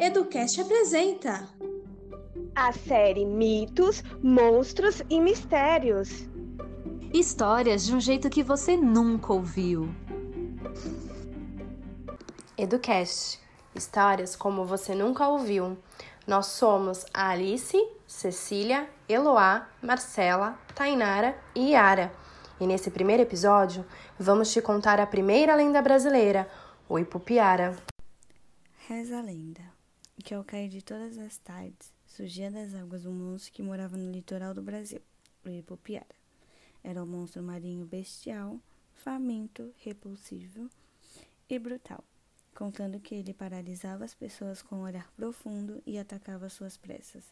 Educast apresenta a série Mitos, Monstros e Mistérios. Histórias de um jeito que você nunca ouviu. Educast Histórias como você nunca ouviu. Nós somos a Alice, Cecília, Eloá, Marcela, Tainara e Yara. E nesse primeiro episódio, vamos te contar a primeira lenda brasileira, o Ipupiara. Reza a lenda que ao cair de todas as tardes, surgia das águas um monstro que morava no litoral do Brasil, o Ipupiara. Era um monstro marinho bestial, faminto, repulsivo e brutal, contando que ele paralisava as pessoas com um olhar profundo e atacava suas pressas,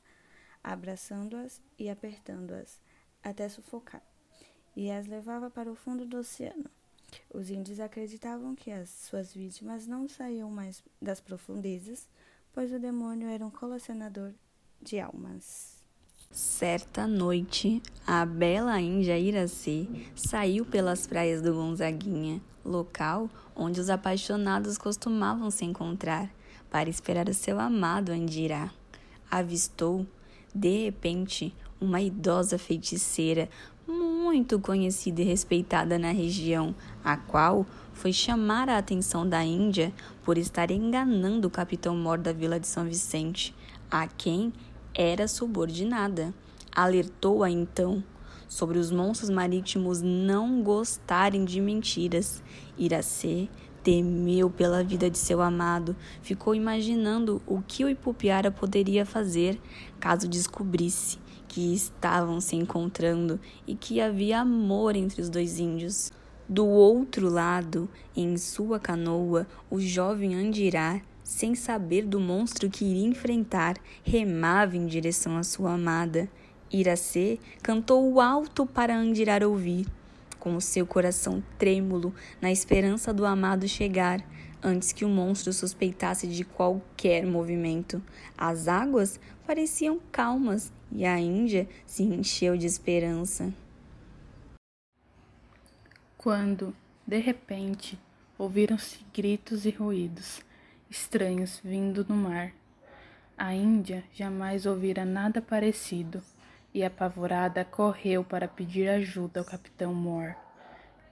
abraçando-as e apertando-as até sufocar, e as levava para o fundo do oceano. Os índios acreditavam que as suas vítimas não saíam mais das profundezas, pois o demônio era um colecionador de almas. Certa noite, a bela Índia Iracê saiu pelas praias do Gonzaguinha, local onde os apaixonados costumavam se encontrar, para esperar o seu amado Andirá. Avistou, de repente, uma idosa feiticeira muito conhecida e respeitada na região, a qual foi chamar a atenção da Índia por estar enganando o capitão mor da vila de São Vicente, a quem era subordinada. Alertou-a então sobre os monstros marítimos não gostarem de mentiras. Iracê temeu pela vida de seu amado, ficou imaginando o que o Ipupiara poderia fazer caso descobrisse que estavam se encontrando e que havia amor entre os dois índios. Do outro lado, em sua canoa, o jovem Andirá, sem saber do monstro que iria enfrentar, remava em direção à sua amada. Iracê cantou alto para Andirá ouvir, com o seu coração trêmulo, na esperança do amado chegar, antes que o monstro suspeitasse de qualquer movimento. As águas pareciam calmas e a Índia se encheu de esperança. Quando, de repente, ouviram-se gritos e ruídos estranhos vindo do mar. A Índia jamais ouvira nada parecido e, apavorada, correu para pedir ajuda ao capitão Moore.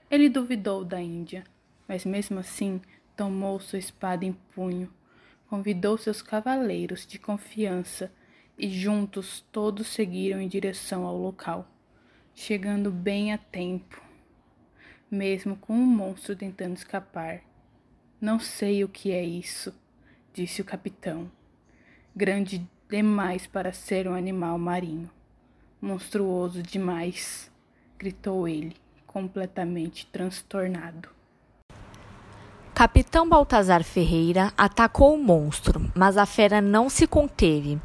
Ele duvidou da Índia, mas mesmo assim tomou sua espada em punho, convidou seus cavaleiros de confiança e juntos todos seguiram em direção ao local, chegando bem a tempo, mesmo com um monstro tentando escapar. Não sei o que é isso, disse o capitão. Grande demais para ser um animal marinho. Monstruoso demais, gritou ele, completamente transtornado. Capitão Baltazar Ferreira atacou o monstro, mas a fera não se conteve.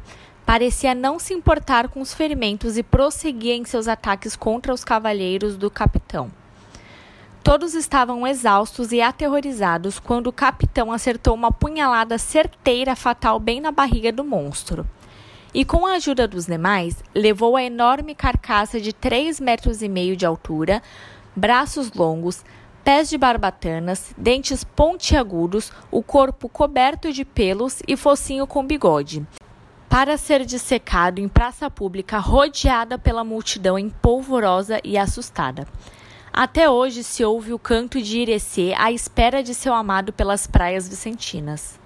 Parecia não se importar com os ferimentos e prosseguia em seus ataques contra os cavalheiros do capitão. Todos estavam exaustos e aterrorizados quando o capitão acertou uma punhalada certeira fatal bem na barriga do monstro. E com a ajuda dos demais, levou a enorme carcaça de três metros e meio de altura, braços longos, pés de barbatanas, dentes pontiagudos, o corpo coberto de pelos e focinho com bigode, para ser dissecado em praça pública rodeada pela multidão empolvorosa e assustada. Até hoje se ouve o canto de Irecê à espera de seu amado pelas praias vicentinas.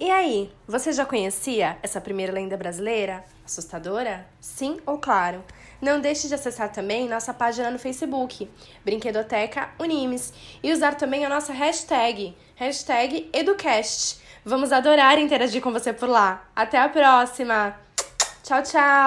E aí, você já conhecia essa primeira lenda brasileira? Assustadora? Sim ou claro? Não deixe de acessar também nossa página no Facebook, Brinquedoteca Unimes, e usar também a nossa hashtag, hashtag Educast. Vamos adorar interagir com você por lá. Até a próxima! Tchau, tchau!